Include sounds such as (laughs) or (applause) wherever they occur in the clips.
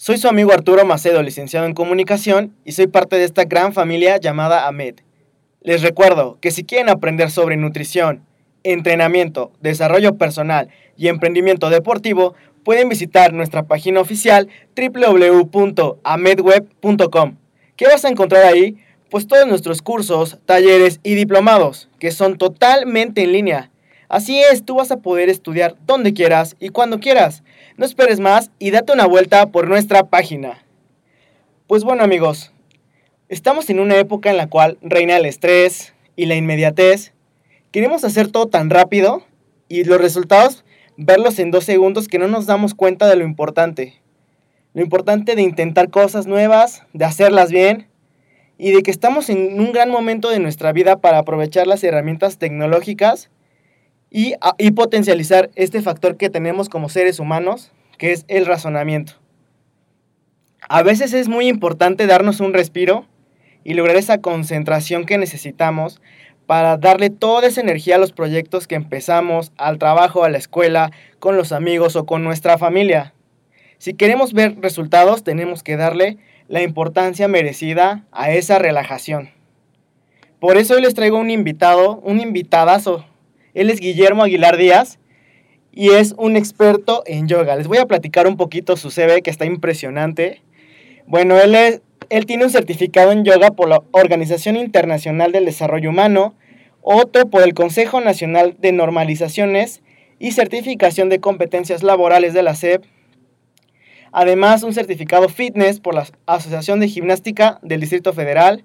Soy su amigo Arturo Macedo, licenciado en comunicación, y soy parte de esta gran familia llamada AMED. Les recuerdo que si quieren aprender sobre nutrición, entrenamiento, desarrollo personal y emprendimiento deportivo, pueden visitar nuestra página oficial www.amedweb.com. ¿Qué vas a encontrar ahí? Pues todos nuestros cursos, talleres y diplomados, que son totalmente en línea. Así es, tú vas a poder estudiar donde quieras y cuando quieras. No esperes más y date una vuelta por nuestra página. Pues bueno amigos, estamos en una época en la cual reina el estrés y la inmediatez. Queremos hacer todo tan rápido y los resultados verlos en dos segundos que no nos damos cuenta de lo importante. Lo importante de intentar cosas nuevas, de hacerlas bien y de que estamos en un gran momento de nuestra vida para aprovechar las herramientas tecnológicas y, potencializar este factor que tenemos como seres humanos, que es el razonamiento. A veces es muy importante darnos un respiro y lograr esa concentración que necesitamos para darle toda esa energía a los proyectos que empezamos, al trabajo, a la escuela, con los amigos o con nuestra familia. Si queremos ver resultados, tenemos que darle la importancia merecida a esa relajación. Por eso hoy les traigo un invitado, un invitadazo. Él es Guillermo Aguilar Díaz y es un experto en yoga. Les voy a platicar un poquito su CV que está impresionante. Bueno, él, es, él tiene un certificado en yoga por la Organización Internacional del Desarrollo Humano, otro por el Consejo Nacional de Normalizaciones y certificación de competencias laborales de la SEP Además, un certificado fitness por la Asociación de Gimnástica del Distrito Federal.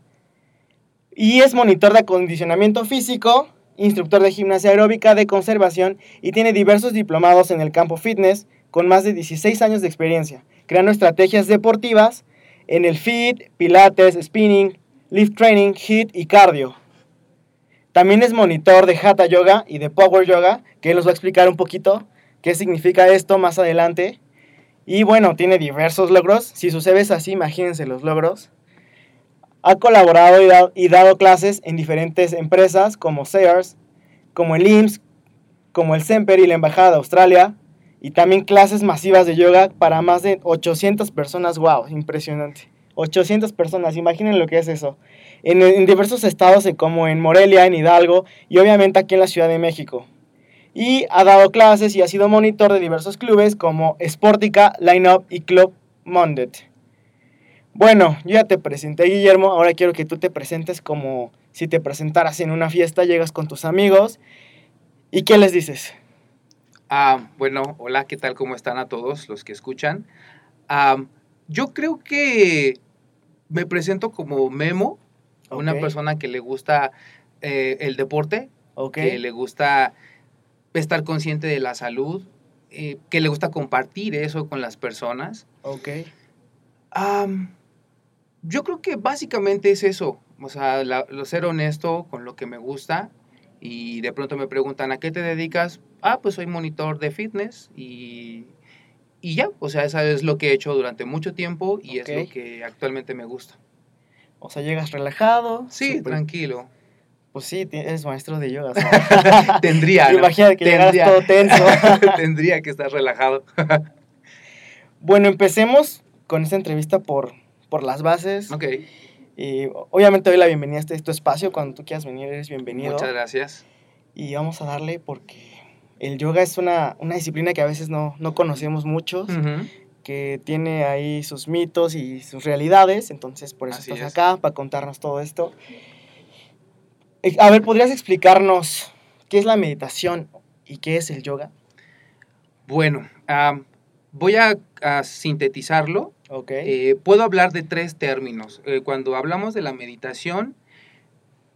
Y es monitor de acondicionamiento físico, instructor de gimnasia aeróbica de conservación y tiene diversos diplomados en el campo fitness con más de 16 años de experiencia, creando estrategias deportivas en el fit, pilates, spinning, lift training, hit y cardio. También es monitor de Hatha Yoga y de Power Yoga, que él nos va a explicar un poquito qué significa esto más adelante. Y bueno, tiene diversos logros. Si su CV es así, imagínense los logros. Ha colaborado y, dado clases en diferentes empresas como Sears, como el IMSS, como el Semper y la Embajada de Australia. Y también clases masivas de yoga para más de 800 personas. ¡Wow! Impresionante. 800 personas, imaginen lo que es eso. En, en diversos estados como en Morelia, en Hidalgo y obviamente aquí en la Ciudad de México y ha dado clases y ha sido monitor de diversos clubes como Sportica, Line Up y Club Mondet. Bueno, yo ya te presenté Guillermo, ahora quiero que tú te presentes como si te presentaras en una fiesta, llegas con tus amigos y ¿qué les dices? Ah, bueno, hola, ¿qué tal? ¿Cómo están a todos los que escuchan? Ah, yo creo que me presento como Memo, una persona que le gusta eh, el deporte, que le gusta estar consciente de la salud, eh, que le gusta compartir eso con las personas. Ok. Am, yo creo que básicamente es eso, o sea, la- lo ser honesto con lo que me gusta y de pronto me preguntan, ¿a qué te dedicas? Ah, pues soy monitor de fitness y, y ya, o sea, eso es lo que he hecho durante mucho tiempo y es lo que actualmente me gusta. O sea, llegas relajado. Sí, tranquilo. Pues sí, eres maestro de yoga. (laughs) Tendría, (laughs) ¿no? Imagínate que llegaras Tendría. todo tenso. (laughs) Tendría que estar relajado. bueno, empecemos con esta entrevista por, por las bases. ok, Y obviamente doy la bienvenida a este tu espacio. Cuando tú quieras venir, eres bienvenido. muchas gracias. Y vamos a darle porque el yoga es una, una disciplina que a veces no, no conocemos muchos, que tiene ahí sus mitos y sus realidades. Entonces, por eso Así estás es. acá, para contarnos todo esto. Eh, A ver, ¿podrías explicarnos qué es la meditación y qué es el yoga? Bueno, voy a, a sintetizarlo. Ok. Eh, puedo hablar de tres términos. Eh, cuando hablamos de la meditación,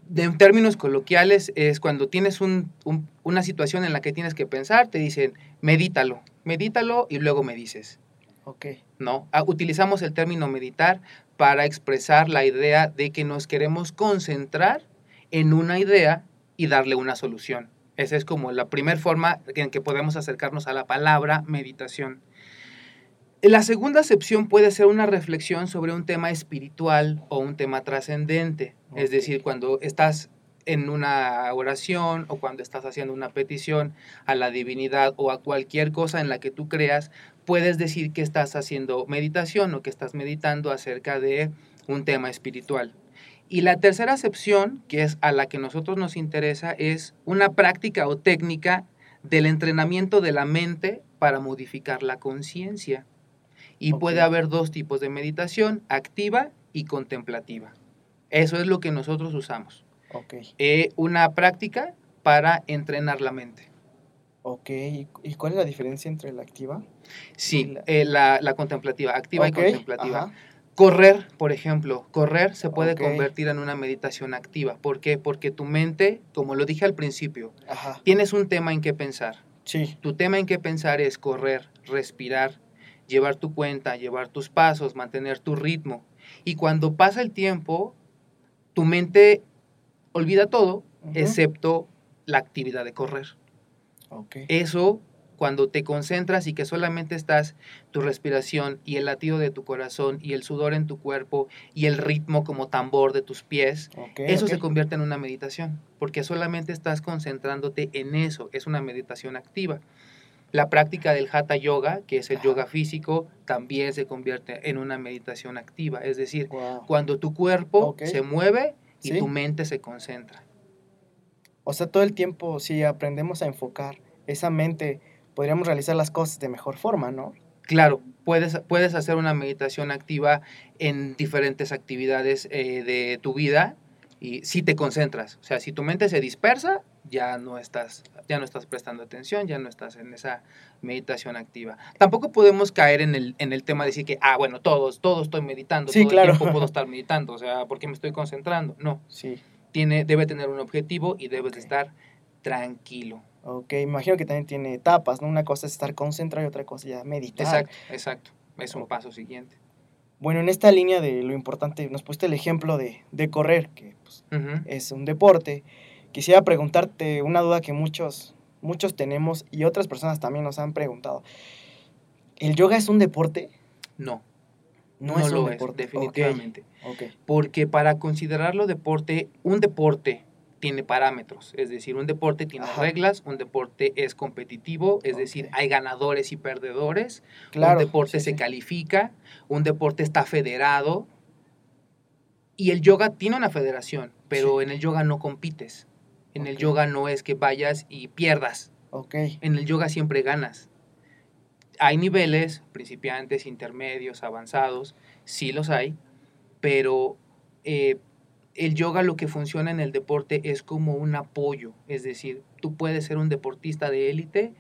de en términos coloquiales, es cuando tienes un- un- una situación en la que tienes que pensar, te dicen, medítalo, medítalo y luego me dices. ok. ¿no? Ah, utilizamos el término meditar para expresar la idea de que nos queremos concentrar en una idea y darle una solución. Esa es como la primera forma en que podemos acercarnos a la palabra meditación. La segunda acepción puede ser una reflexión sobre un tema espiritual o un tema trascendente. Es decir, cuando estás en una oración o cuando estás haciendo una petición a la divinidad o a cualquier cosa en la que tú creas, puedes decir que estás haciendo meditación o que estás meditando acerca de un tema espiritual. Y la tercera acepción, que es a la que nosotros nos interesa, es una práctica o técnica del entrenamiento de la mente para modificar la conciencia. Y puede haber dos tipos de meditación, activa y contemplativa. Eso es lo que nosotros usamos. Ok. Eh, una práctica para entrenar la mente. Ok. ¿Y cuál es la diferencia entre la activa? Sí, La- eh, la, la contemplativa, activa y contemplativa. ajá. Correr, por ejemplo, correr se puede convertir en una meditación activa. ¿Por qué? Porque tu mente, como lo dije al principio, Ajá. tienes un tema en que pensar. Sí. Tu tema en que pensar es correr, respirar, llevar tu cuenta, llevar tus pasos, mantener tu ritmo. Y cuando pasa el tiempo, tu mente olvida todo, excepto la actividad de correr. Eso, cuando te concentras y que solamente estás tu respiración y el latido de tu corazón y el sudor en tu cuerpo y el ritmo como tambor de tus pies, eso se convierte en una meditación, porque solamente estás concentrándote en eso, es una meditación activa. La práctica del hatha yoga, que es el yoga físico, también se convierte en una meditación activa, es decir, cuando tu cuerpo se mueve y Sí. tu mente se concentra. O sea, todo el tiempo, si aprendemos a enfocar esa mente, podríamos realizar las cosas de mejor forma, ¿no? Claro, puedes, puedes hacer una meditación activa en diferentes actividades eh, de tu vida y si te concentras. O sea, si tu mente se dispersa, ya no estás, ya no estás prestando atención, ya no estás en esa meditación activa. Tampoco podemos caer en el, en el tema de decir que, ah, bueno, todos, todos estoy meditando, Sí, todo claro. el tiempo puedo (laughs) estar meditando, o sea, porque me estoy concentrando. No, Sí. tiene, debe tener un objetivo y debes estar tranquilo. Ok, imagino que también tiene etapas, ¿no? Una cosa es estar concentrado y otra cosa ya meditar. Exacto, exacto. Es un paso siguiente. Bueno, en esta línea de lo importante, nos pusiste el ejemplo de, de correr, que pues, es un deporte. Quisiera preguntarte una duda que muchos, muchos tenemos y otras personas también nos han preguntado. ¿El yoga es un deporte? No. No, No, es lo un es, deporte. Ok, definitivamente. Porque para considerarlo deporte, un deporte tiene parámetros. Es decir, un deporte tiene Ajá. reglas, un deporte es competitivo, es decir, hay ganadores y perdedores. Claro. un deporte sí, se sí. califica, un deporte está federado. Y el yoga tiene una federación, pero Sí. en el yoga no compites. En el yoga no es que vayas y pierdas. Ok, En el yoga siempre ganas. Hay niveles, principiantes, intermedios, avanzados, sí los hay, pero eh, el yoga lo que funciona en el deporte es como un apoyo, es decir, tú puedes ser un deportista de élite,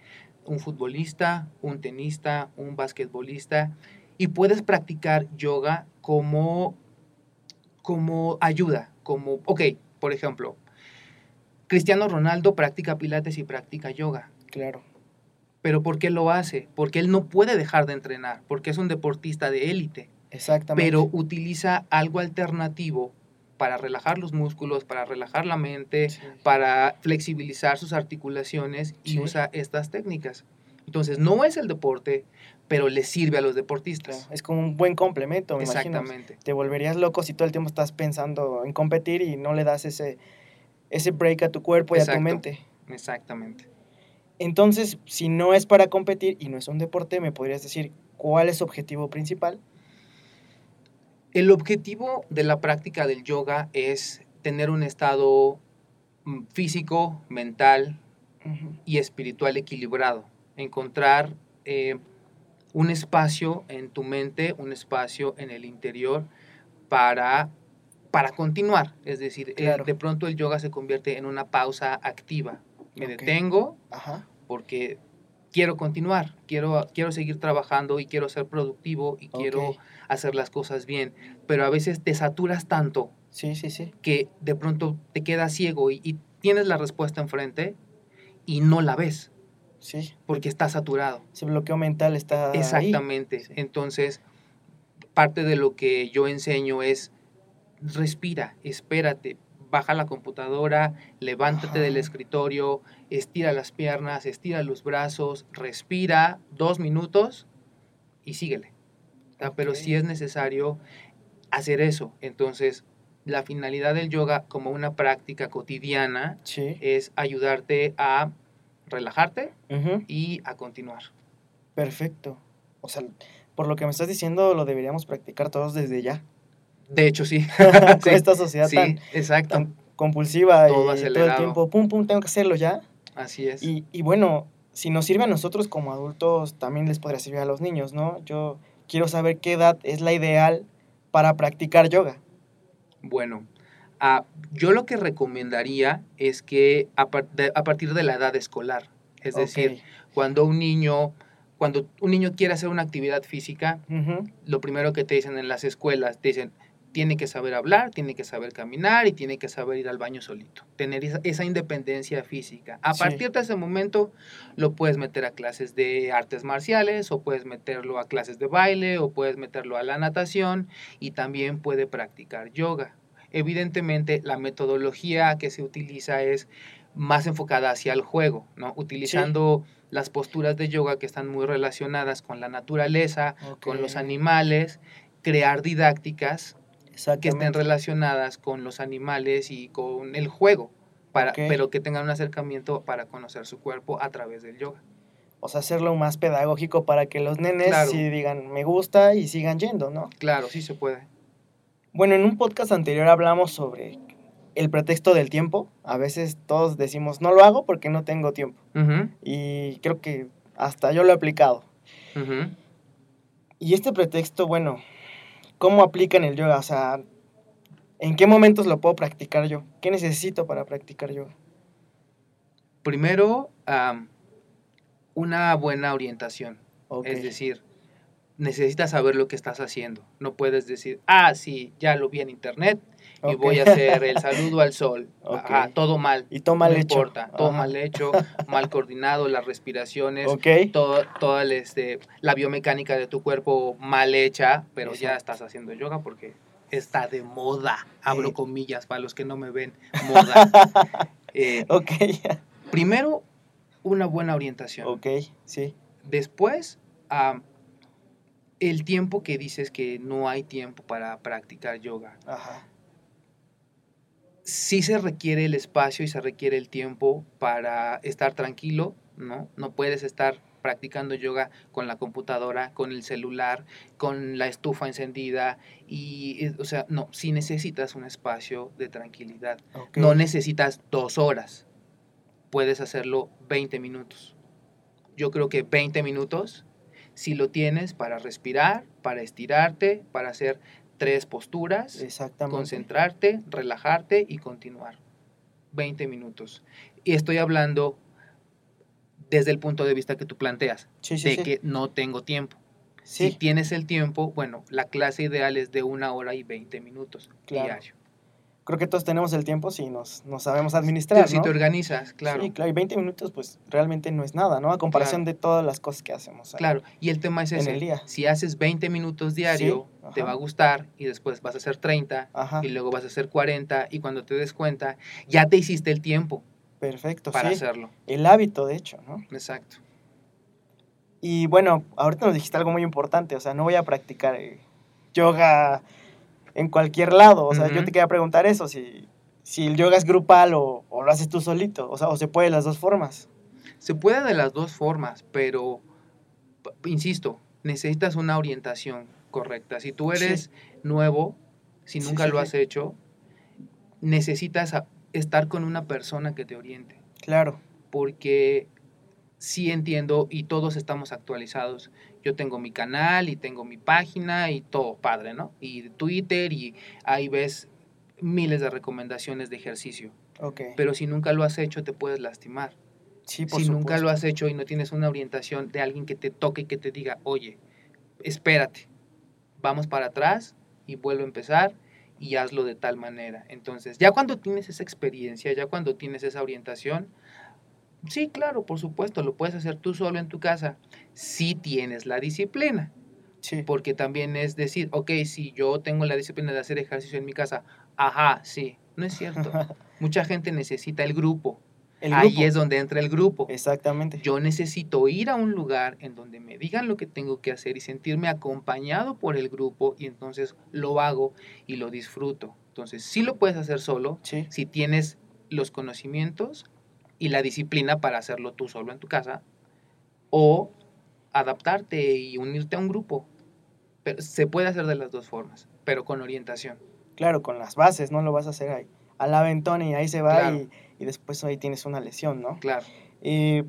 un futbolista, un tenista, un basquetbolista, y puedes practicar yoga como, como ayuda, como, ok, por ejemplo, Cristiano Ronaldo practica pilates y practica yoga claro. ¿Pero por qué lo hace? Porque él no puede dejar de entrenar, porque es un deportista de élite, Exactamente. pero utiliza algo alternativo para relajar los músculos, para relajar la mente, Sí. para flexibilizar sus articulaciones y Sí. usa estas técnicas. Entonces, no es el deporte, pero le sirve a los Claro, deportistas. Es como un buen complemento, me imagino. Exactamente. Te volverías loco si todo el tiempo estás pensando en competir y no le das ese, ese break a tu cuerpo y a tu mente. Exactamente. Entonces, si no es para competir y no es un deporte, ¿me podrías decir cuál es su objetivo principal? El objetivo de la práctica del yoga es tener un estado mm, físico, mental y espiritual equilibrado. Encontrar eh, un espacio en tu mente, un espacio en el interior para, para continuar. Es decir, eh, de pronto el yoga se convierte en una pausa activa. Me detengo Ajá. porque quiero continuar, quiero, quiero seguir trabajando y quiero ser productivo y quiero hacer las cosas bien. Pero a veces te saturas tanto Sí, sí, sí. que de pronto te quedas ciego y, y tienes la respuesta enfrente y no la ves Sí. porque está saturado. Ese bloqueo mental está. Exactamente. Entonces, parte de lo que yo enseño es respira, espérate, baja la computadora, levántate del escritorio, estira las piernas, estira los brazos, respira dos minutos y síguele. Sea, Pero si es necesario hacer eso. Entonces, la finalidad del yoga como una práctica cotidiana Sí. es ayudarte a relajarte y a continuar. Perfecto. O sea, por lo que me estás diciendo, lo deberíamos practicar todos desde ya. De hecho, sí. (laughs) Con (laughs) Sí, esta sociedad sí, tan, exacto. tan compulsiva Todo y todo el tiempo, pum, pum, tengo que hacerlo ya. Así es. Y, y bueno, si nos sirve a nosotros como adultos, también les podría servir a los niños, ¿no? Yo quiero saber qué edad es la ideal para practicar yoga. Bueno, ah, yo lo que recomendaría es que a, par- de- a partir de la edad escolar, es decir, cuando un niño, cuando un niño quiere hacer una actividad física, lo primero que te dicen en las escuelas, te dicen, tiene que saber hablar, tiene que saber caminar y tiene que saber ir al baño solito, tener esa, esa independencia física. A Sí. partir de ese momento lo puedes meter a clases de artes marciales o puedes meterlo a clases de baile o puedes meterlo a la natación y también puede practicar yoga. Evidentemente la metodología que se utiliza es más enfocada hacia el juego, ¿no? Utilizando las posturas de yoga que están muy relacionadas con la naturaleza, con los animales, crear didácticas que estén relacionadas con los animales y con el juego, para, pero que tengan un acercamiento para conocer su cuerpo a través del yoga. O sea, hacerlo más pedagógico para que los nenes Claro. sí digan me gusta y sigan yendo, ¿no? Claro, sí se puede. Bueno, en un podcast anterior hablamos sobre el pretexto del tiempo. A veces todos decimos no lo hago porque no tengo tiempo. Y creo que hasta yo lo he aplicado. Y este pretexto, bueno, ¿cómo aplica en el yoga? O sea, ¿en qué momentos lo puedo practicar yo? ¿Qué necesito para practicar yoga? Primero, am, una buena orientación. Es decir, necesitas saber lo que estás haciendo. No puedes decir, ah, sí, ya lo vi en internet y voy a hacer el saludo al sol. (laughs) Ok. Ajá, todo mal. Y todo mal no hecho. importa, todo Ajá. mal hecho, (laughs) mal coordinado, las respiraciones, Ok. todo, toda el, este, la biomecánica de tu cuerpo mal hecha, pero ya estás haciendo yoga porque está de moda. Abro Sí. comillas para los que no me ven. Moda. (laughs) Eh, Ok, primero, una buena orientación. Ok, sí. Después, el tiempo que dices que no hay tiempo para practicar yoga. Ajá. Sí se requiere el espacio y se requiere el tiempo para estar tranquilo, ¿no? No puedes estar practicando yoga con la computadora, con el celular, con la estufa encendida y, eh, o sea, no, sí necesitas un espacio de tranquilidad. No necesitas dos horas, puedes hacerlo 20 minutos. Yo creo que 20 minutos, si lo tienes para respirar, para estirarte, para hacer tres posturas, Exactamente. concentrarte, relajarte y continuar. 20 minutos. Y estoy hablando desde el punto de vista que tú planteas, Sí, sí, de sí. que no tengo tiempo. Sí, Si tienes el tiempo, bueno, la clase ideal es de una hora y 20 minutos Claro. diario. Creo que todos tenemos el tiempo si nos, nos sabemos administrar, Si ¿no? te organizas, claro. Sí, claro, y 20 minutos pues realmente no es nada, ¿no? A comparación de todas las cosas que hacemos. Claro, y el tema es En ese. el día. Si haces 20 minutos diario, Sí, te va a gustar y después vas a hacer 30 Ajá, y luego vas a hacer 40 y cuando te des cuenta, ya te hiciste el tiempo perfecto, para sí. hacerlo. El hábito, de hecho, ¿no? Exacto. Y bueno, ahorita nos dijiste algo muy importante, o sea, no voy a practicar eh, yoga en cualquier lado, o sea, yo te quería preguntar eso, si, si el yoga es grupal o, o lo haces tú solito, o sea, o se puede de las dos formas. Se puede de las dos formas, pero, insisto, necesitas una orientación correcta. Si tú Sí. eres nuevo, si nunca sí, lo has hecho, necesitas estar con una persona que te oriente. Claro, porque sí entiendo y todos estamos actualizados. Yo tengo mi canal y tengo mi página y todo padre, ¿no? Y Twitter y ahí ves miles de recomendaciones de ejercicio. ok. Pero si nunca lo has hecho te puedes lastimar. sí, por Si nunca lo has hecho y no tienes una orientación de alguien que te toque y que te diga, oye, espérate, vamos para atrás y vuelvo a empezar y hazlo de tal manera. Entonces, ya cuando tienes esa experiencia, ya cuando tienes esa orientación, sí, claro, por supuesto, lo puedes hacer tú solo en tu casa, si tienes la disciplina, Sí, porque también es decir, ok, si yo tengo la disciplina de hacer ejercicio en mi casa, ajá, sí, no es cierto. (laughs) Mucha gente necesita el grupo, el ahí es donde entra el grupo. Exactamente. Yo necesito ir a un lugar en donde me digan lo que tengo que hacer y sentirme acompañado por el grupo y entonces lo hago y lo disfruto. Entonces, sí lo puedes hacer solo Sí, si tienes los conocimientos y la disciplina para hacerlo tú solo en tu casa o adaptarte y unirte a un grupo. Pero se puede hacer de las dos formas, pero con orientación. claro, con las bases, no lo vas a hacer ahí. Al aventón y ahí se va Claro. y, y después ahí tienes una lesión, ¿no? Claro, Y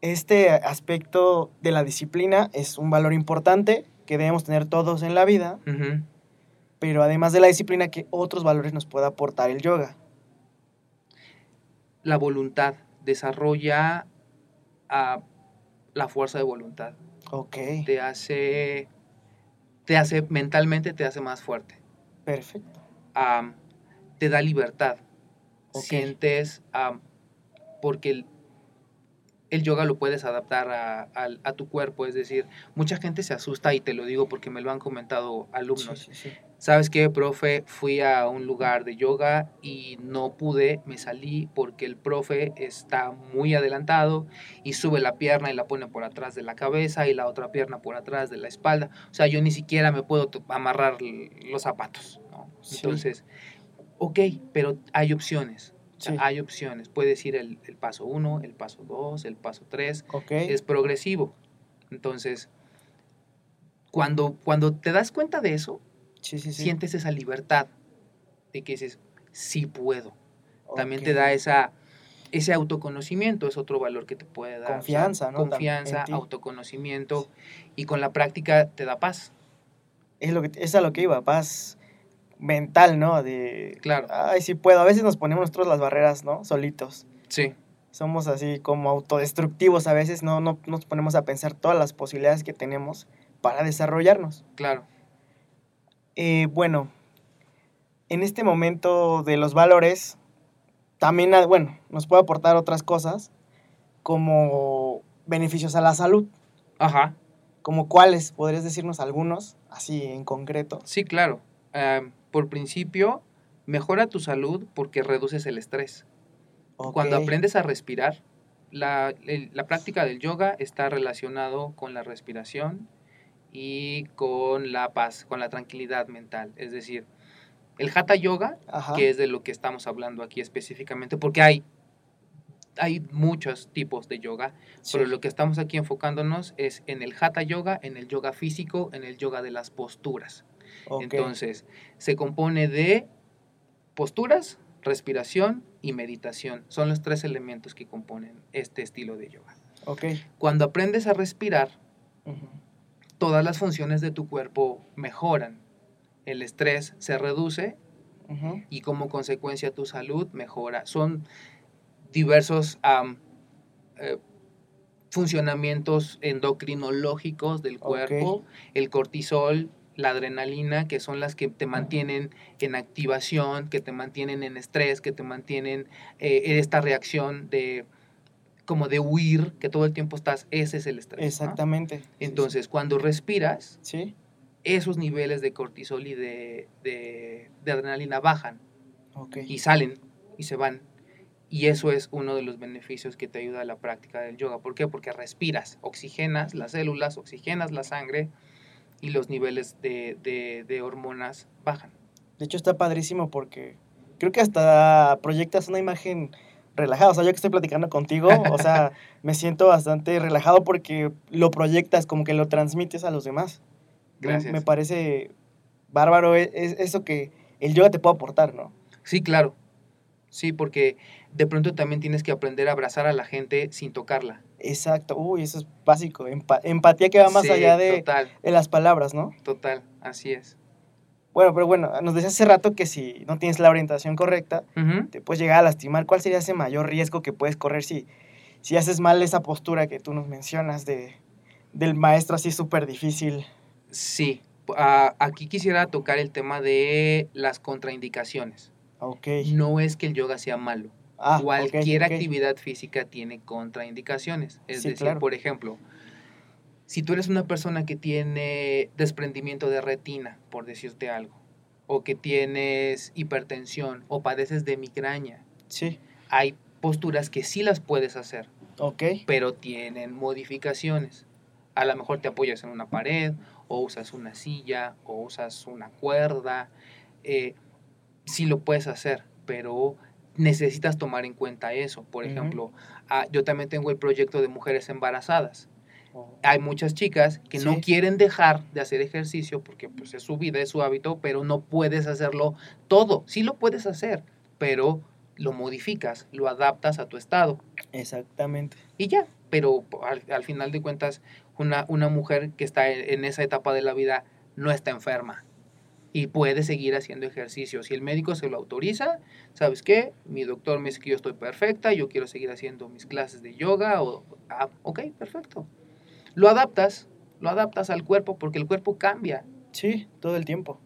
este aspecto de la disciplina es un valor importante que debemos tener todos en la vida, pero además de la disciplina, que otros valores nos puede aportar el yoga? La voluntad desarrolla ah, la fuerza de voluntad. Ok, te hace, te hace mentalmente te hace más fuerte, perfecto. Te da libertad, Ok. sientes, am, porque el, yoga lo puedes adaptar a, a tu cuerpo, es decir, mucha gente se asusta y te lo digo porque me lo han comentado alumnos. Sí, sí, sí. ¿Sabes qué, profe? Fui a un lugar de yoga y no pude, me salí porque el profe está muy adelantado y sube la pierna y la pone por atrás de la cabeza y la otra pierna por atrás de la espalda. O sea, yo ni siquiera me puedo amarrar los zapatos. Entonces, ok, pero hay opciones. Sí. Hay opciones. Puedes ir el, el paso 1, el paso 2, el paso 3 Ok, es progresivo. Entonces, cuando, cuando te das cuenta de eso, sí, sí, sí. sientes esa libertad de que dices, sí puedo. También te da esa, ese autoconocimiento, es otro valor que te puede dar. o sea, Confianza, Confianza, autoconocimiento y con la práctica te da paz. Es, lo que, es a lo que iba, paz mental, ¿no? De, Claro. ay, sí puedo. A veces nos ponemos nosotros las barreras, ¿no? Solitos. Sí, Somos así como autodestructivos a veces, no, no nos ponemos a pensar todas las posibilidades que tenemos para desarrollarnos. claro. Eh, bueno, en este momento de los valores, también, bueno, nos puede aportar otras cosas como beneficios a la salud. Ajá, ¿Como cuáles? ¿Podrías decirnos algunos, así en concreto? sí, claro. Am, por principio, mejora tu salud porque reduces el estrés. Cuando aprendes a respirar, la, el- la práctica del yoga está relacionado con la respiración y con la paz, con la tranquilidad mental. Es decir, el hatha yoga, Ajá, que es de lo que estamos hablando aquí específicamente, porque hay, hay muchos tipos de yoga, sí, pero lo que estamos aquí enfocándonos es en el hatha yoga, en el yoga físico, en el yoga de las posturas. Entonces, se compone de posturas, respiración y meditación. Son los tres elementos que componen este estilo de yoga. Cuando aprendes a respirar, todas las funciones de tu cuerpo mejoran. El estrés se reduce y como consecuencia tu salud mejora. Son diversos eh, funcionamientos endocrinológicos del cuerpo. El cortisol la adrenalina, que son las que te mantienen en activación, que te mantienen en estrés, que te mantienen eh, en esta reacción de como de huir, que todo el tiempo estás, ese es el estrés. ¿no? Exactamente. Sí. Entonces, cuando respiras, Sí, esos niveles de cortisol y de, de- de adrenalina bajan y salen y se van. Y eso es uno de los beneficios que te ayuda a la práctica del yoga. ¿Por qué? Porque respiras, oxigenas las células, oxigenas la sangre y los niveles de, de- de hormonas bajan. De hecho, está padrísimo porque creo que hasta proyectas una imagen relajada. O sea, yo que estoy platicando contigo, o sea, (laughs) me siento bastante relajado porque lo proyectas, como que lo transmites a los demás. Me- Gracias. Me, parece bárbaro e- es, eso que el yoga te puede aportar, ¿no? Sí, claro. Sí, porque de pronto también tienes que aprender a abrazar a la gente sin tocarla. Exacto. Uy, eso es básico. Empa- empatía que va más Sí, allá de, las palabras, ¿no? total, así es. Bueno, pero bueno, nos decías hace rato que si no tienes la orientación correcta, te puedes llegar a lastimar. ¿Cuál sería ese mayor riesgo que puedes correr si, si haces mal esa postura que tú nos mencionas de, del maestro así súper difícil? Sí, ah, aquí quisiera tocar el tema de las contraindicaciones. Ok. No es que el yoga sea malo. Ah, Cualquier ok. actividad física tiene contraindicaciones. Es Sí, decir, claro. por ejemplo, si tú eres una persona que tiene desprendimiento de retina, por decirte algo, o que tienes hipertensión o padeces de migraña, Sí, hay posturas que sí las puedes hacer, ok. pero tienen modificaciones. A lo mejor te apoyas en una pared, o usas una silla, o usas una cuerda. eh, sí lo puedes hacer, pero necesitas tomar en cuenta eso. Por ejemplo, ah, yo también tengo el proyecto de mujeres embarazadas. Oh, Hay muchas chicas que no quieren dejar de hacer ejercicio porque pues, es su vida, es su hábito, pero no puedes hacerlo todo. Sí lo puedes hacer, pero lo modificas, lo adaptas a tu estado Exactamente. y ya. Pero al, al final de cuentas, una, una mujer que está en, en esa etapa de la vida no está enferma y puede seguir haciendo ejercicio. Si el médico se lo autoriza, ¿sabes qué? Mi doctor me dice que yo estoy perfecta, yo quiero seguir haciendo mis clases de yoga, o, ah, ok, perfecto. Lo adaptas, lo adaptas al cuerpo porque el cuerpo cambia. Sí, todo el tiempo.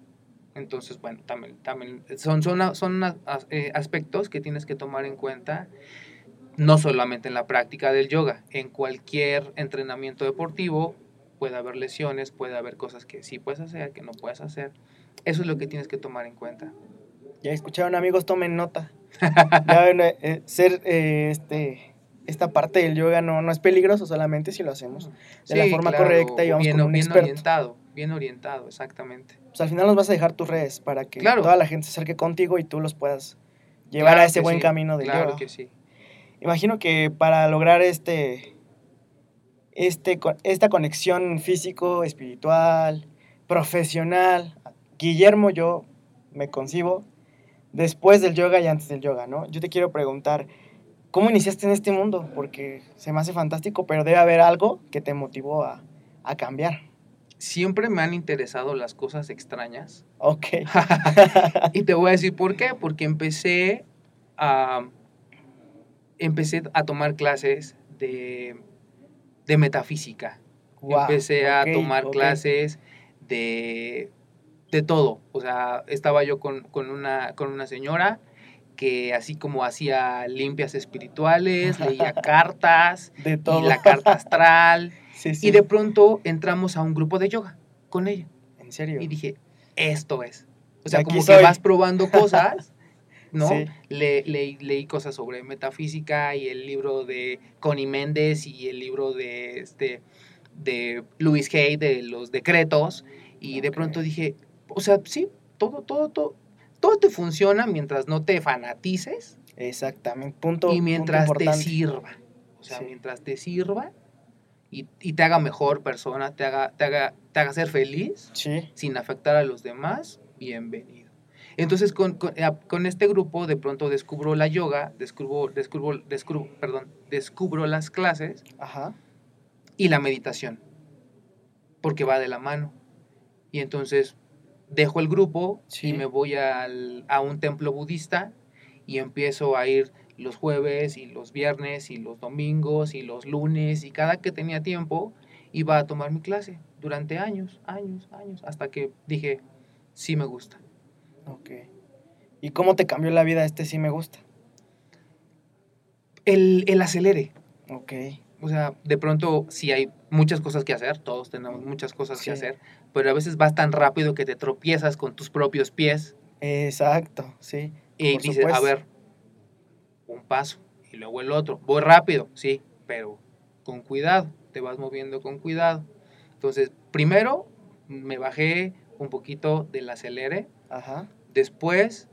Entonces, bueno, también, también son, son, son eh, aspectos que tienes que tomar en cuenta, no solamente en la práctica del yoga, en cualquier entrenamiento deportivo puede haber lesiones, puede haber cosas que sí puedes hacer, que no puedes hacer. Eso es lo que tienes que tomar en cuenta. Ya escucharon amigos, tomen nota. (laughs) Ya ven, eh, eh, ser eh, este esta parte del yoga no, no es peligroso solamente si lo hacemos de la forma claro, correcta y vamos bien, con un bien experto. orientado, bien orientado, exactamente. Pues al final nos vas a dejar tus redes para que Claro. toda la gente se acerque contigo y tú los puedas llevar Claro a ese buen sí, camino del Claro yoga. que sí. Imagino que para lograr este, este, esta conexión físico, espiritual, profesional, Guillermo, yo me concibo después del yoga y antes del yoga, ¿no? Yo te quiero preguntar, ¿cómo iniciaste en este mundo? Porque se me hace fantástico, pero debe haber algo que te motivó a, a cambiar. Siempre me han interesado las cosas extrañas. Ok. (laughs) (laughs) y te voy a decir por qué. Porque empecé a, empecé a tomar clases de, de metafísica. Guau, empecé a tomar clases de, de todo. O sea, estaba yo con, con una, con una señora que así como hacía limpias espirituales, leía (laughs) cartas De todo. y la carta astral. (laughs) Sí, sí. Y de pronto entramos a un grupo de yoga con ella. En serio. Y dije, esto es. O sea, Aquí como soy. que vas probando (laughs) cosas, ¿no? Sí. Le- leí, leí cosas sobre metafísica y el libro de Connie Méndez y el libro de, este, de Louis Hay de los decretos. Y de pronto dije, o sea, sí, todo, todo, todo. Todo te funciona mientras no te fanatices Exactamente. Punto, y mientras punto te sirva. O sea, Sí. mientras te sirva y, y te haga mejor persona, te haga, te haga, te haga ser feliz, Sí. sin afectar a los demás, bienvenido. Entonces, con, con- eh, con este grupo, de pronto descubro la yoga, descubro, descubro, descubro, perdón, descubro las clases Ajá. y la meditación, porque va de la mano. Y entonces dejo el grupo Sí. y me voy al- a un templo budista y empiezo a ir los jueves y los viernes y los domingos y los lunes y cada que tenía tiempo iba a tomar mi clase. durante años, años, años, hasta que dije, sí me gusta. Ok. ¿Y cómo te cambió la vida este sí me gusta? El, el acelere. Ok. O sea, de pronto sí hay muchas cosas que hacer, todos tenemos muchas cosas Sí. que hacer, pero a veces vas tan rápido que te tropiezas con tus propios pies Exacto, sí. y dices, a supuesto. ver, un paso y luego el otro. Voy rápido, sí, pero con cuidado, te vas moviendo con cuidado. Entonces, primero me bajé un poquito del acelere, Ajá. después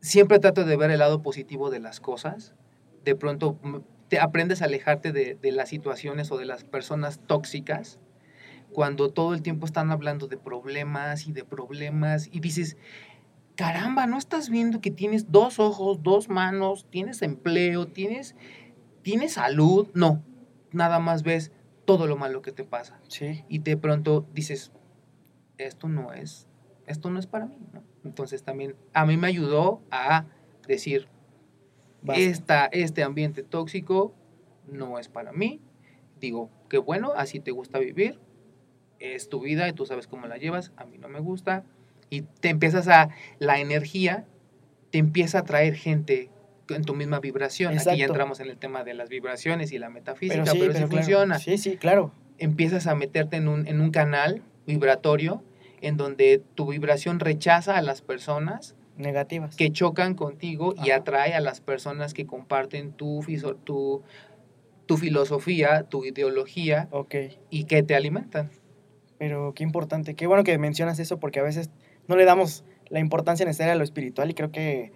siempre trato de ver el lado positivo de las cosas. De pronto te aprendes a alejarte de, de las situaciones o de las personas tóxicas cuando todo el tiempo están hablando de problemas y de problemas y dices, caramba, ¿no estás viendo que tienes dos ojos, dos manos, tienes empleo, tienes, tienes salud? No, nada más ves todo lo malo que te pasa Sí. y de pronto dices, esto no es, esto no es para mí, ¿no? Entonces también a mí me ayudó a decir, Basta. esta, este ambiente tóxico no es para mí. Digo, qué bueno, así te gusta vivir, es tu vida y tú sabes cómo la llevas, a mí no me gusta. Y te empiezas a, la energía te empieza a traer gente en tu misma vibración. Aquí ya entramos en el tema de las vibraciones y la metafísica, Pero sí, sí pero claro. funciona Sí, sí, claro. empiezas a meterte en un, en un canal vibratorio en donde tu vibración rechaza a las personas Negativas. que chocan contigo y atrae a las personas que comparten tu, tu, tu filosofía, tu ideología Ok. y que te alimentan. Pero qué importante. Qué bueno que mencionas eso porque a veces no le damos la importancia necesaria a lo espiritual y creo que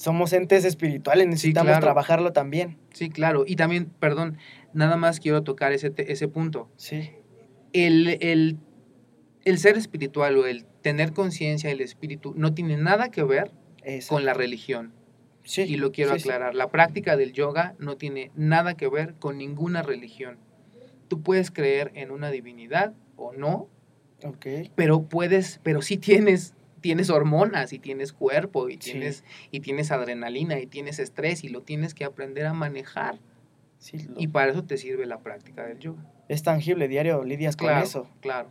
somos entes espirituales, necesitamos claro. trabajarlo también. Sí, claro. Y también, perdón, nada más quiero tocar ese, ese punto. Sí. El, el, el ser espiritual o el tener conciencia del espíritu no tiene nada que ver Exacto. con la religión. Sí. Y lo quiero sí, sí. aclarar. La práctica del yoga no tiene nada que ver con ninguna religión. Tú puedes creer en una divinidad o no, Ok. pero puedes, pero sí tienes, tienes hormonas y tienes cuerpo y Sí. tienes, y tienes adrenalina y tienes estrés y lo tienes que aprender a manejar. Sí, lo- Y para eso te sirve la práctica del yoga. es tangible, diario lidias con Claro, eso. claro.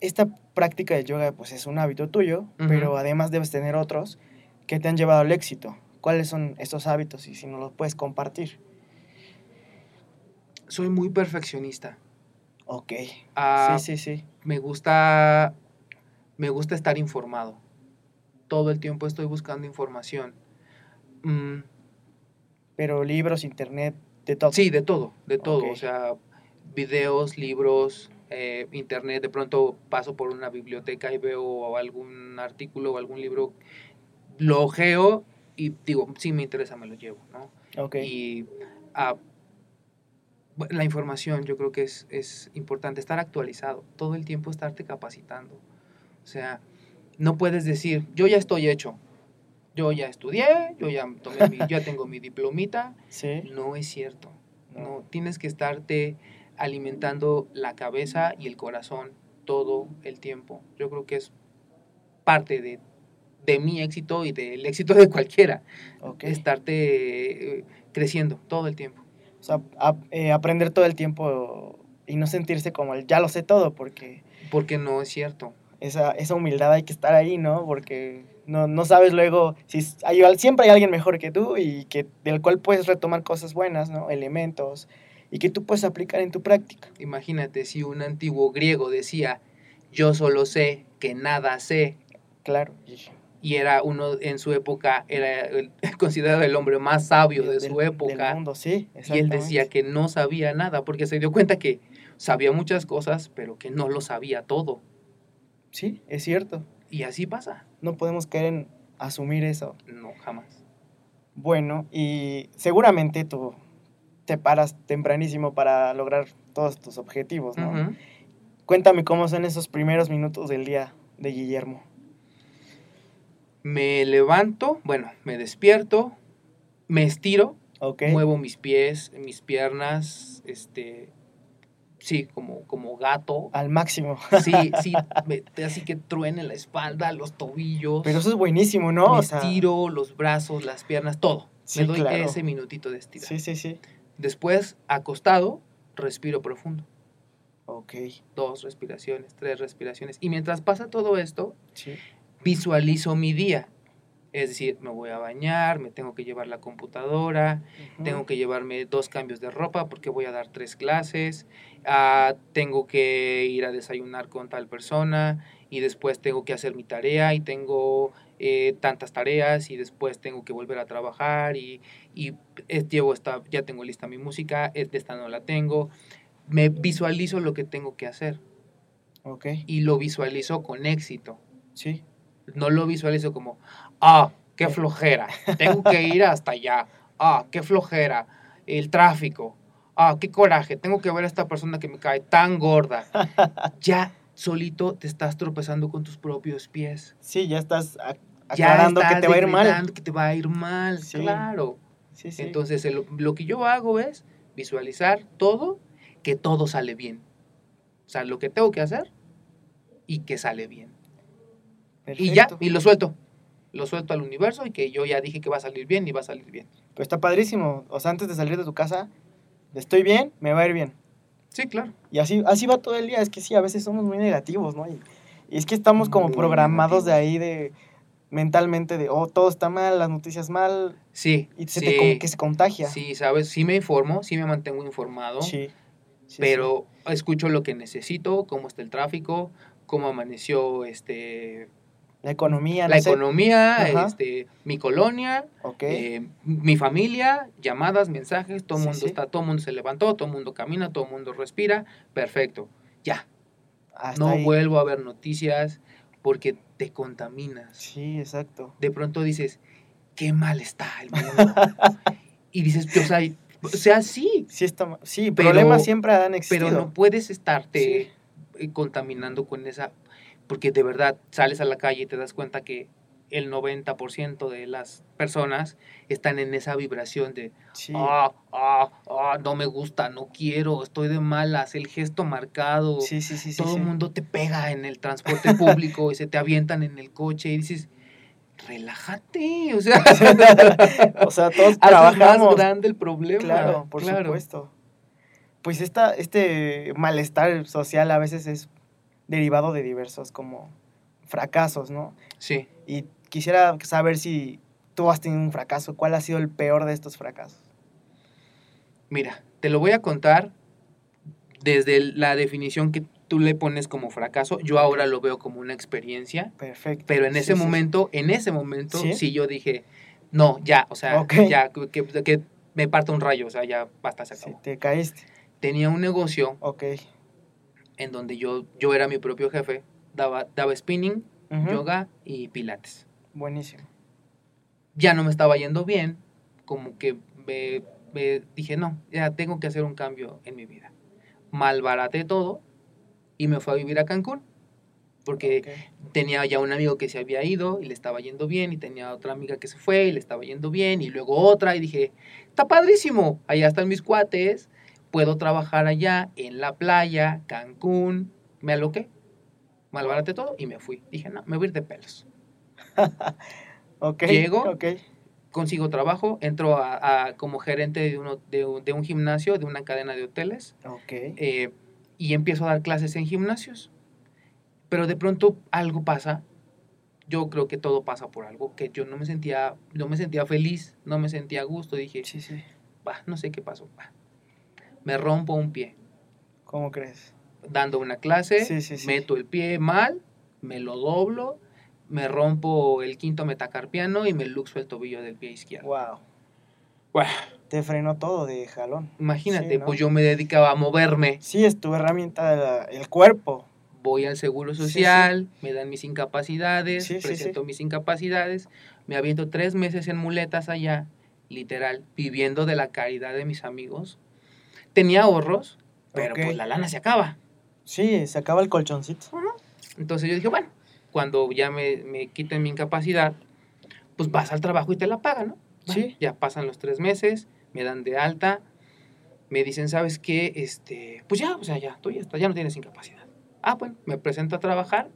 Esta práctica del yoga pues es un hábito tuyo, pero además debes tener otros que te han llevado al éxito. ¿Cuáles son estos hábitos y si nos los puedes compartir? Soy muy perfeccionista. Ok. Ah, sí, sí, sí. me gusta me gusta estar informado. Todo el tiempo estoy buscando información. Mm, Pero libros, internet, de todo. sí, de todo, de todo. O sea, videos, libros, eh, internet. De pronto paso por una biblioteca y veo algún artículo o algún libro, lo ojeo y digo, sí me interesa, me lo llevo, ¿no? Ok. Y ah, la información yo creo que es, es importante, estar actualizado, todo el tiempo estarte capacitando. O sea, no puedes decir, yo ya estoy hecho, yo ya estudié, yo ya, tomé mi- ya tengo mi diplomita. (laughs) Sí. No es cierto. No. Tienes que estarte alimentando la cabeza y el corazón todo el tiempo. Yo creo que es parte de, de mi éxito y del éxito de cualquiera Ok. estarte eh, creciendo todo el tiempo. O sea, eh, aprender todo el tiempo y no sentirse como el ya lo sé todo, porque Porque no es cierto. esa, esa humildad hay que estar ahí, ¿no? Porque no, no sabes luego si hay, siempre hay alguien mejor que tú y que del cual puedes retomar cosas buenas, ¿no? Elementos y que tú puedes aplicar en tu práctica. Imagínate si un antiguo griego decía, yo solo sé que nada sé, Claro. Y- era uno en su época, era el- (laughs) considerado el hombre más sabio de su del época, mundo, sí. y él decía que no sabía nada, porque se dio cuenta que sabía muchas cosas, pero que no lo sabía todo. Sí, es cierto. Y así pasa. No podemos caer en asumir eso. No, jamás. Bueno, y seguramente tú te paras tempranísimo para lograr todos tus objetivos, ¿no? Cuéntame cómo son esos primeros minutos del día de Guillermo. Me levanto, bueno, me despierto, me estiro, muevo mis pies, mis piernas, este, sí, como, como gato. Al máximo. Sí, (laughs) sí, me- así que truene la espalda, los tobillos. Pero eso es buenísimo, ¿no? me O sea, estiro, los brazos, las piernas, todo. Sí, me doy claro. ese minutito de estirar. Sí, sí, sí. Después, acostado, respiro profundo. Ok. dos respiraciones, tres respiraciones. Y mientras pasa todo esto, Sí. Visualizo mi día. Es decir, me voy a bañar, me tengo que llevar la computadora, Ujú. tengo que llevarme dos cambios de ropa porque voy a dar tres clases, ah, tengo que ir a desayunar con tal persona y después tengo que hacer mi tarea y tengo eh, tantas tareas y después tengo que volver a trabajar y, y eh, llevo esta, ya tengo lista mi música, eh, esta no la tengo. Me visualizo lo que tengo que hacer Ok. y lo visualizo con éxito. Sí. No lo visualizo como, ah, qué flojera, tengo que ir hasta allá, ah, qué flojera, el tráfico, ah, qué coraje, tengo que ver a esta persona que me cae tan gorda. (laughs) Ya solito te estás tropezando con tus propios pies. Sí, ya estás ac- Ya aclarando que te va a ir mal. que te va a ir mal, Sí. claro. Sí, sí. Entonces, el- lo que yo hago es visualizar todo, que todo sale bien. O sea, lo que tengo que hacer y que sale bien. Y ya, y lo suelto. Lo suelto al universo y que yo ya dije que va a salir bien y va a salir bien. Pero está padrísimo. O sea, antes de salir de tu casa, estoy bien, me va a ir bien. Sí, claro. Y así, así va todo el día. Es que sí, a veces somos muy negativos, ¿no? Y, y es que estamos como Muy programados de ahí de mentalmente de, oh, todo está mal, las noticias mal, Sí. y se sí, te como que se contagia. Sí, sabes, sí me informo, sí me mantengo informado, Sí, sí, pero escucho lo que necesito, cómo está el tráfico, cómo amaneció este. La economía, la no sé. economía, Ajá. este mi colonia, Ok. eh, mi familia, llamadas, mensajes, todo el Sí, mundo sí. está, todo el mundo se levantó, todo el mundo camina, todo el mundo respira, perfecto. Ya, Hasta no ahí. vuelvo a ver noticias porque te contaminas. Sí, exacto. De pronto dices, qué mal está el mundo. (laughs) y dices, o sea, o sea, sí, Sí, está, sí Pero- problemas siempre han existido. pero no puedes estarte Sí. eh, contaminando con esa, porque de verdad sales a la calle y te das cuenta que el 90% de las personas están en esa vibración de, Sí, ah, ah, ah, no me gusta, no quiero, estoy de malas, el gesto marcado, sí, sí, sí. todo el mundo te pega en el transporte público y se te avientan en el coche y dices, relájate, o sea, (laughs) O sea, todos (laughs) haces más trabajamos. grande el problema. Claro, por claro. supuesto. Pues esta, este malestar social a veces es derivado de diversos como fracasos, ¿no? Sí. Y quisiera saber si tú has tenido un fracaso, ¿cuál ha sido el peor de estos fracasos? Mira, te lo voy a contar desde la definición que tú le pones como fracaso. Yo ahora lo veo como una experiencia, Perfecto. pero en Sí, ese sí, sí. momento, en ese momento, ¿Sí? sí, yo dije, no, ya, o sea, ya, que, me parta un rayo, o sea, ya basta, se Sí, acabó. te caíste. Tenía un negocio Ok. En donde yo, yo era mi propio jefe, daba, daba spinning, yoga y pilates. Buenísimo. Ya no me estaba yendo bien, como que me, me dije, no, ya tengo que hacer un cambio en mi vida. Malbaraté todo y me fui a vivir a Cancún, porque tenía ya un amigo que se había ido y le estaba yendo bien, y tenía otra amiga que se fue y le estaba yendo bien, y luego otra, y dije, está padrísimo, allá están mis cuates, puedo trabajar allá en la playa, Cancún, me aloqué, malbaraté todo y me fui. Dije, no, me voy a ir de pelos. (laughs) Ok. Llego. Consigo trabajo, entro a, a- como gerente de, uno, de, un, de un gimnasio, de una cadena de hoteles, Ok. eh, y empiezo a dar clases en gimnasios. Pero de pronto algo pasa. Yo creo que todo pasa por algo, que yo no me sentía, no me sentía feliz, no me sentía a gusto. Dije, Sí, sí. "Bah, no sé qué pasó. bah". Me rompo un pie. ¿Cómo crees? Dando una clase, Sí, sí, sí. meto el pie mal, me lo doblo, me rompo el quinto metacarpiano y me luxo el tobillo del pie izquierdo. Wow. Te frenó todo de jalón. imagínate, pues yo me dedicaba a moverme. Sí, es tu herramienta, el cuerpo. voy al seguro social, me dan mis incapacidades, presento mis incapacidades, me aviento tres meses en muletas allá, literal, viviendo de la caridad de mis amigos. Tenía ahorros, pero pues la lana se acaba. Sí, se acaba el colchoncito. Entonces yo dije, bueno, cuando ya me, me quiten mi incapacidad, pues vas al trabajo y te la pagan, ¿no? Bueno, Sí. Ya pasan los tres meses, me dan de alta, me dicen, ¿sabes qué? Este, pues ya, o sea, ya, tú ya, está, ya no tienes incapacidad. Ah, bueno, me presento a trabajar,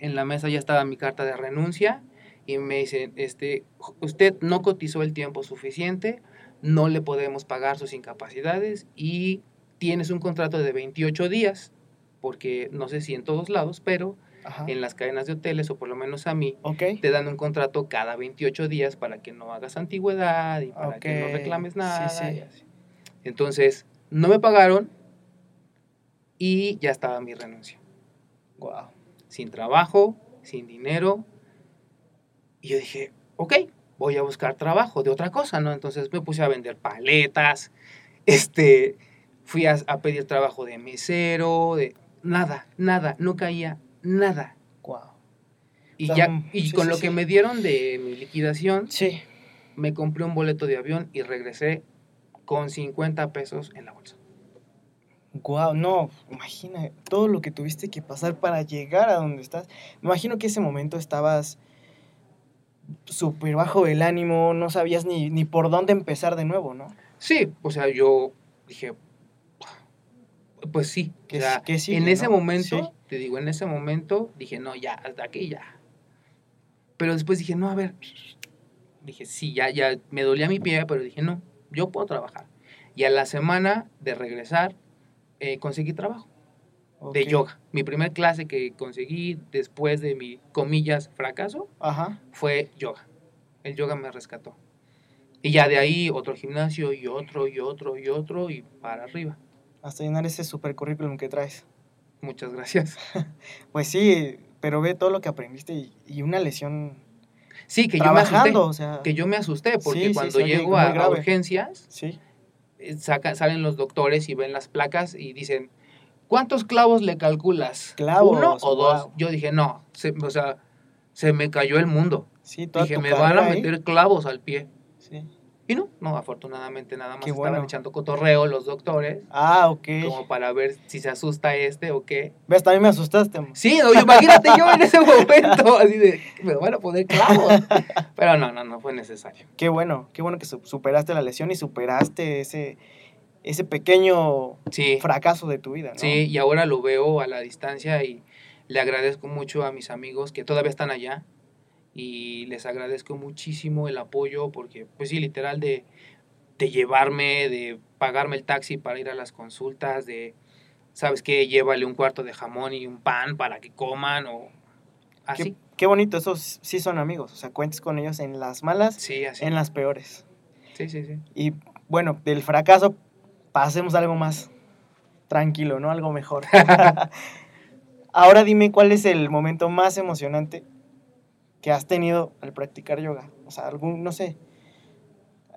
en la mesa ya estaba mi carta de renuncia y me dicen, este, usted no cotizó el tiempo suficiente, no le podemos pagar sus incapacidades y tienes un contrato de 28 días, porque no sé si en todos lados, pero Ajá. en las cadenas de hoteles, o por lo menos a mí, Ok. te dan un contrato cada 28 días para que no hagas antigüedad y para que no reclames sí, nada. sí. y así. Entonces, no me pagaron y ya estaba mi renuncia. Wow. Sin trabajo, sin dinero. Y yo dije, ok, voy a buscar trabajo de otra cosa, ¿no? Entonces me puse a vender paletas, (laughs) este, fui a, a pedir trabajo de mesero, de nada, nada, no caía nada. Wow. Y, O sea, ya, y sí, con sí, lo sí. que me dieron de mi liquidación, Sí. me compré un boleto de avión y regresé con 50 pesos en la bolsa. Wow, no, imagina todo lo que tuviste que pasar para llegar a donde estás. Me imagino que ese momento estabas súper bajo el ánimo, no sabías ni, ni por dónde empezar de nuevo, ¿no? Sí, o sea, yo dije, pues sí. o Que sea, sí- que sí, en ¿no? ese momento, Sí. te digo, en ese momento dije, no, ya, hasta aquí ya. Pero después dije, no, a ver, dije, sí, ya, ya, me dolía mi pie, pero dije, no, yo puedo trabajar. Y a la semana de regresar, eh, conseguí trabajo de Ok. yoga. Mi primer clase que conseguí después de mi, comillas, fracaso, Ajá. fue yoga. El yoga me rescató. Y ya de ahí otro gimnasio y otro y otro y otro y para arriba. Hasta llenar ese super currículum que traes. Muchas gracias. (laughs) Pues sí, pero ve todo lo que aprendiste y, y una lesión Sí, que yo me asusté. o sea. Que yo me asusté porque Sí, cuando sí, llego a, a urgencias, Sí. eh, saca- salen los doctores y ven las placas y dicen, ¿cuántos clavos le calculas? Clavos, ¿Uno o dos? wow. Yo dije, no, se- o sea, se me cayó el mundo. Sí, Dije, me van a ahí. meter clavos al pie. Sí. Y no, no, afortunadamente nada más Qué estaban bueno. echando cotorreo los doctores Ah, ok. como para ver si se asusta este o qué. Ves, también me asustaste. Sí, no, imagínate yo en ese momento, así de, me van a poner clavos. (laughs) Pero no, no, no fue necesario. Qué bueno, qué bueno que su- superaste la lesión y superaste ese, ese pequeño Sí, fracaso de tu vida, ¿no? sí, y ahora lo veo a la distancia y le agradezco mucho a mis amigos que todavía están allá y les agradezco muchísimo el apoyo porque, pues sí, literal de, de llevarme, de pagarme el taxi para ir a las consultas, de, ¿sabes qué? Llévale un cuarto de jamón y un pan para que coman o así. Qué, qué bonito, esos sí son amigos. O sea, cuentes con ellos en las malas, Sí, así. en las peores. Sí, sí, sí. Y bueno, del fracaso pasemos a algo más tranquilo, ¿no? Algo mejor. (laughs) Ahora dime cuál es el momento más emocionante que has tenido al practicar yoga. O sea, algún, no sé,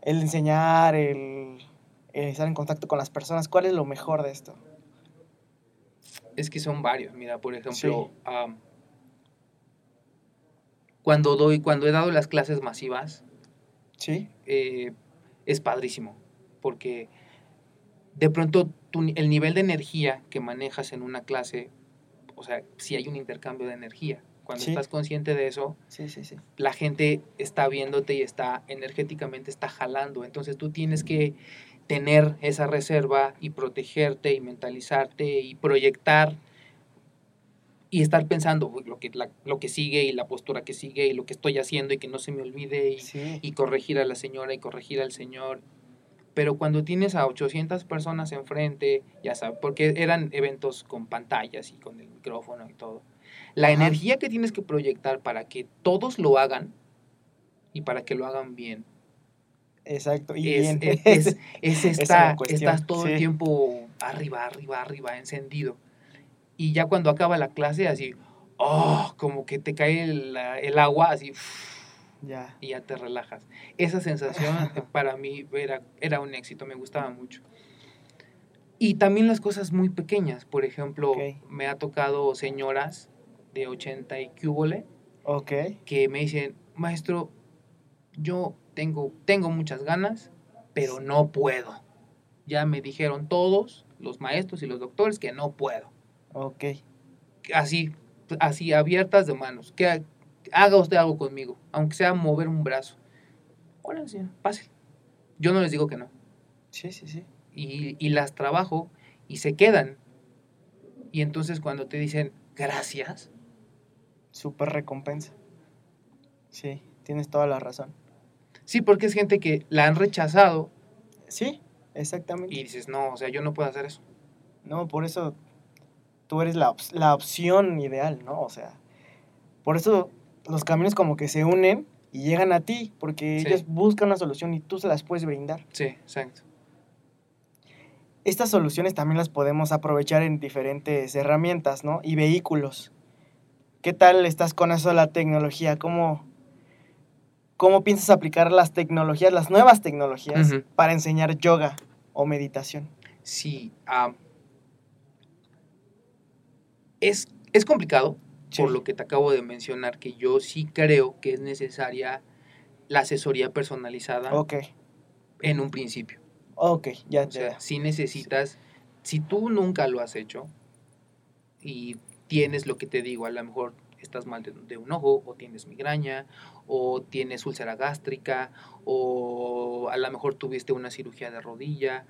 el enseñar, el, el estar en contacto con las personas. ¿Cuál es lo mejor de esto? Es que son varios. Mira, por ejemplo, cuando doy, cuando he dado las clases masivas, Sí, eh, es padrísimo. Porque de pronto tu el nivel de energía que manejas en una clase, o sea, si hay un intercambio de energía. Cuando Sí. estás consciente de eso, sí. la gente está viéndote y está energéticamente está jalando. Entonces tú tienes que tener esa reserva y protegerte y mentalizarte y proyectar y estar pensando "Uy, lo que, la- lo que sigue y la postura que sigue y lo que estoy haciendo y que no se me olvide y, Sí, y corregir a la señora y corregir al señor. Pero cuando tienes a 800 personas enfrente, ya sabes, porque eran eventos con pantallas y con el micrófono y todo, la Ajá. energía que tienes que proyectar para que todos lo hagan y para que lo hagan bien, exacto. Y es, bien. (laughs) es, es- esta- estás todo el tiempo arriba, arriba, arriba, encendido. Y ya cuando acaba la clase, así, oh, como que te cae el, el agua, así, ya. y ya te relajas. Esa sensación (laughs) para mí era, era un éxito, me gustaba mucho. Y también las cosas muy pequeñas, por ejemplo, Ok. me ha tocado señoras de 80 y cúbole Ok. que me dicen, maestro, yo tengo, tengo muchas ganas, pero no puedo. Ya me dijeron todos, los maestros y los doctores, que no puedo. Ok. Así, así abiertas de manos. Ha- haga usted algo conmigo, aunque sea mover un brazo. Hola, señor, pase. Yo no les digo que no. Sí, sí, sí. Y, y las trabajo y se quedan. Y entonces cuando te dicen gracias, Súper recompensa. Sí, tienes toda la razón. sí, porque es gente que la han rechazado Sí, exactamente. y dices, no, o sea, yo no puedo hacer eso. No, por eso tú eres la, la opción ideal, ¿no? O sea, por eso los caminos como que se unen y llegan a ti, porque Sí. ellos buscan una solución y tú se las puedes brindar. Sí, exacto. Estas soluciones también las podemos aprovechar en diferentes herramientas, ¿no? Y vehículos. ¿Qué tal estás con eso de la tecnología? ¿Cómo, cómo piensas aplicar las tecnologías, las nuevas tecnologías, para enseñar yoga o meditación? Sí, es, es complicado, Sí. por lo que te acabo de mencionar, que yo sí creo que es necesaria la asesoría personalizada en un principio. ok, ya, O sea, ya. si necesitas, si tú nunca lo has hecho y tienes lo que te digo, a lo mejor estás mal de, de un ojo, o tienes migraña, o tienes úlcera gástrica, o a lo mejor tuviste una cirugía de rodilla,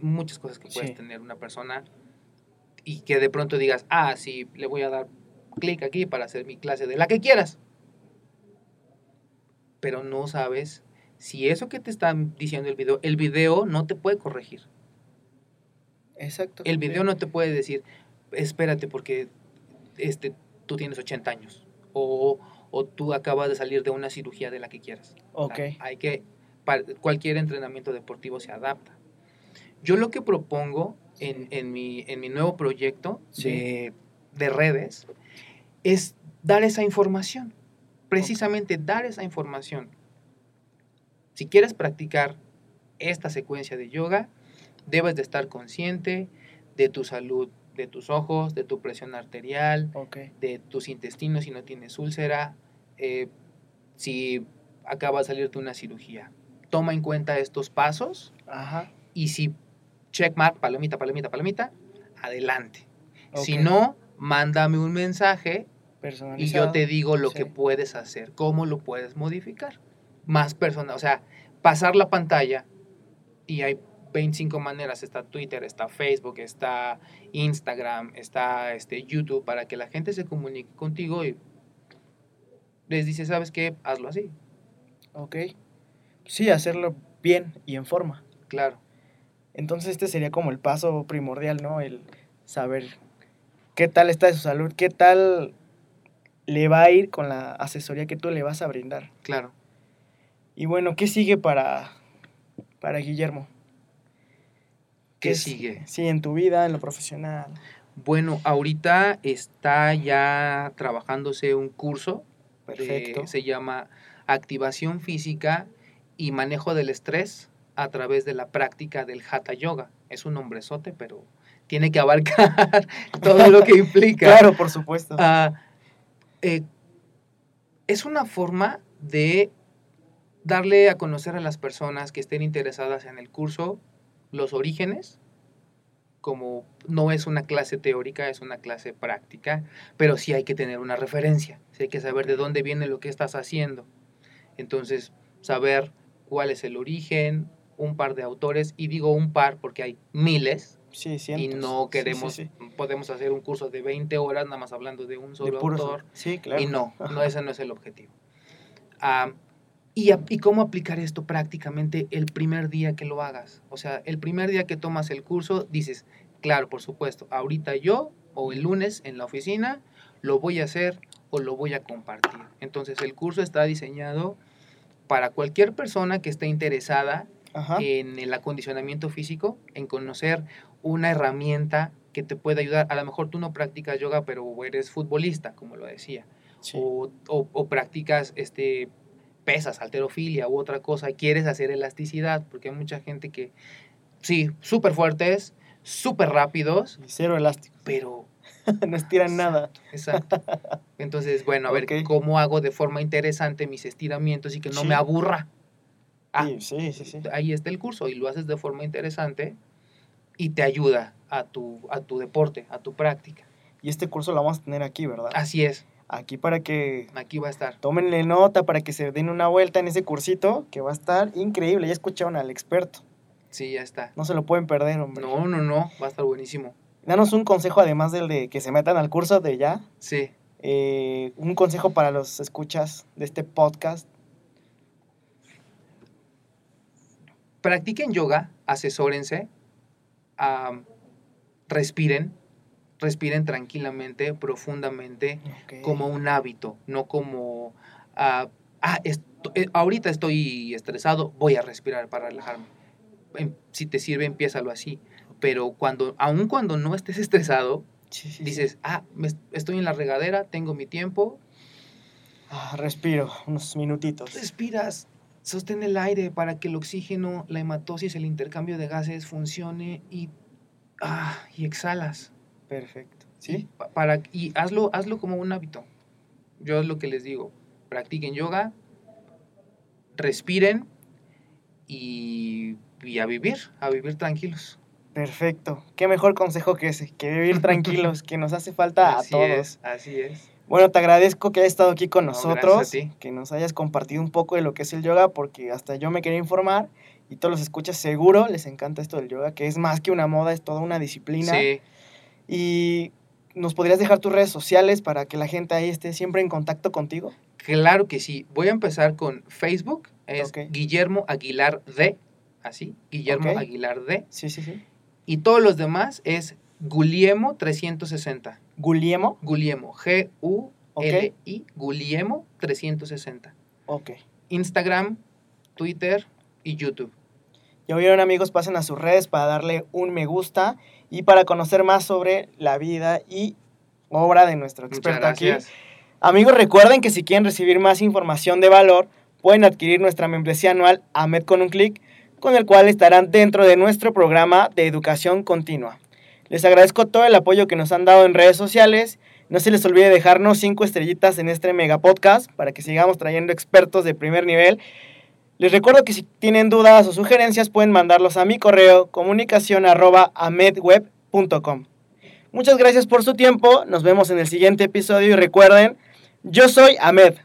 muchas cosas que puedes Sí. tener una persona y que de pronto digas, ah, sí, le voy a dar clic aquí para hacer mi clase de la que quieras. Pero no sabes si eso que te están diciendo el video, el video no te puede corregir. Exacto. El video no te puede decir, espérate porque este, tú tienes 80 años o, o tú acabas de salir de una cirugía de la que quieras. Ok, hay que, cualquier entrenamiento deportivo se adapta. Yo lo que propongo en, en mi, en mi nuevo proyecto Sí. de, de redes es dar esa información. Precisamente dar esa información. Si quieres practicar esta secuencia de yoga, debes de estar consciente de tu salud, de tus ojos, de tu presión arterial, de tus intestinos si no tienes úlcera, eh, si acaba de salir de una cirugía. Toma en cuenta estos pasos Ajá. y si checkmark, palomita, palomita, palomita, adelante. Si no, mándame un mensaje y yo te digo lo sí. que puedes hacer, cómo lo puedes modificar. Más personas, o sea, pasar la pantalla y hay 25 maneras, está Twitter, está Facebook, está Instagram, está este YouTube para que la gente se comunique contigo y les dice, ¿sabes qué? Hazlo así. Ok. Sí, hacerlo bien y en forma. Claro. Entonces este sería como el paso primordial, ¿no? El saber qué tal está de su salud, qué tal le va a ir con la asesoría que tú le vas a brindar. Claro. Y bueno, ¿qué sigue para, para Guillermo? ¿Qué sigue? Sí, en tu vida, en lo profesional. Bueno, ahorita está ya trabajándose un curso Perfecto. se llama Activación Física y Manejo del Estrés a través de la práctica del Hatha Yoga. Es un nombrezote, pero tiene que abarcar (laughs) todo lo que implica. Claro, por supuesto. Ah, eh, es una forma de darle a conocer a las personas que estén interesadas en el curso los orígenes, como no es una clase teórica, es una clase práctica, pero sí hay que tener una referencia, sí hay que saber de dónde viene lo que estás haciendo. Entonces, saber cuál es el origen, un par de autores, y digo un par porque hay miles, sí, y no sí, queremos, sí. podemos hacer un curso de 20 horas nada más hablando de un solo autor, claro. y no, (laughs) no, ese no es el objetivo. ¿Y cómo aplicar esto prácticamente el primer día que lo hagas? O sea, el primer día que tomas el curso, dices, claro, por supuesto, ahorita yo o el lunes en la oficina lo voy a hacer o lo voy a compartir. Entonces, el curso está diseñado para cualquier persona que esté interesada Ajá. en el acondicionamiento físico, en conocer una herramienta que te pueda ayudar. A lo mejor tú no practicas yoga, pero eres futbolista, como lo decía sí. o, o- o practicas este, pesas, alterofilia u otra cosa, quieres hacer elasticidad, porque hay mucha gente que, sí, súper fuertes, súper rápidos, Y Cero elástico. pero... (laughs) no estiran nada. Exacto. (laughs) Entonces, bueno, a ver cómo hago de forma interesante mis estiramientos y que no Sí. me aburra. Ah, Sí, sí, sí, sí. ahí está el curso y lo haces de forma interesante y te ayuda a tu, a tu deporte, a tu práctica. Y este curso lo vamos a tener aquí, ¿verdad? Así es, Aquí para que aquí va a estar. tómenle nota, para que se den una vuelta en ese cursito, que va a estar increíble. Ya escucharon al experto. Sí, ya está. No se lo pueden perder, hombre. No, no, no, va a estar buenísimo. Danos un consejo, además del de que se metan al curso de ya. Sí. eh, un consejo para los escuchas de este podcast. Practiquen yoga, asesórense. respiren, respiren tranquilamente, profundamente, como un hábito, no como, ah, ah, esto- eh, ahorita estoy estresado, voy a respirar para relajarme. Em, Si te sirve, empiézalo así. Pero cuando, aun cuando no estés estresado, Sí, sí, sí. dices, ah, me est- estoy en la regadera, tengo mi tiempo, Ah, respiro unos minutitos. respiras, sostén el aire para que el oxígeno, la hematosis, el intercambio de gases funcione y, ah, y exhalas. Perfecto. Y, ¿Sí? pa- para, y hazlo, hazlo como un hábito. Yo es lo que les digo. Practiquen yoga, respiren y, y a vivir, a vivir tranquilos. Perfecto. Qué mejor consejo que ese, que vivir (laughs) tranquilos, que nos hace falta así a todos. es, así es. Bueno, te agradezco que hayas estado aquí con No, nosotros, que nos hayas compartido un poco de lo que es el yoga, porque hasta yo me quería informar y todos los escuchas seguro les encanta esto del yoga, que es más que una moda, es toda una disciplina. Sí, Y nos podrías dejar tus redes sociales para que la gente ahí esté siempre en contacto contigo. claro que sí. Voy a empezar con Facebook, es. Guillermo Aguilar D, así, Guillermo. Aguilar D. Sí, sí, sí. Y todos los demás es Guliemo 360. Guliemo. Guliemo, G-U-L-I, Guliemo 360. Ok. Instagram, Twitter y YouTube. Ya oyeron amigos, pasen a sus redes para darle un me gusta y para conocer más sobre la vida y obra de nuestro experto aquí. Amigos, recuerden que si quieren recibir más información de valor, pueden adquirir nuestra membresía anual AMED con un clic, con el cual estarán dentro de nuestro programa de educación continua. Les agradezco todo el apoyo que nos han dado en redes sociales. No se les olvide dejarnos cinco estrellitas en este mega podcast para que sigamos trayendo expertos de primer nivel. Les recuerdo que si tienen dudas o sugerencias pueden mandarlos a mi correo comunicación arroba amedweb.com. Muchas gracias por su tiempo, nos vemos en el siguiente episodio y recuerden, yo soy Ahmed.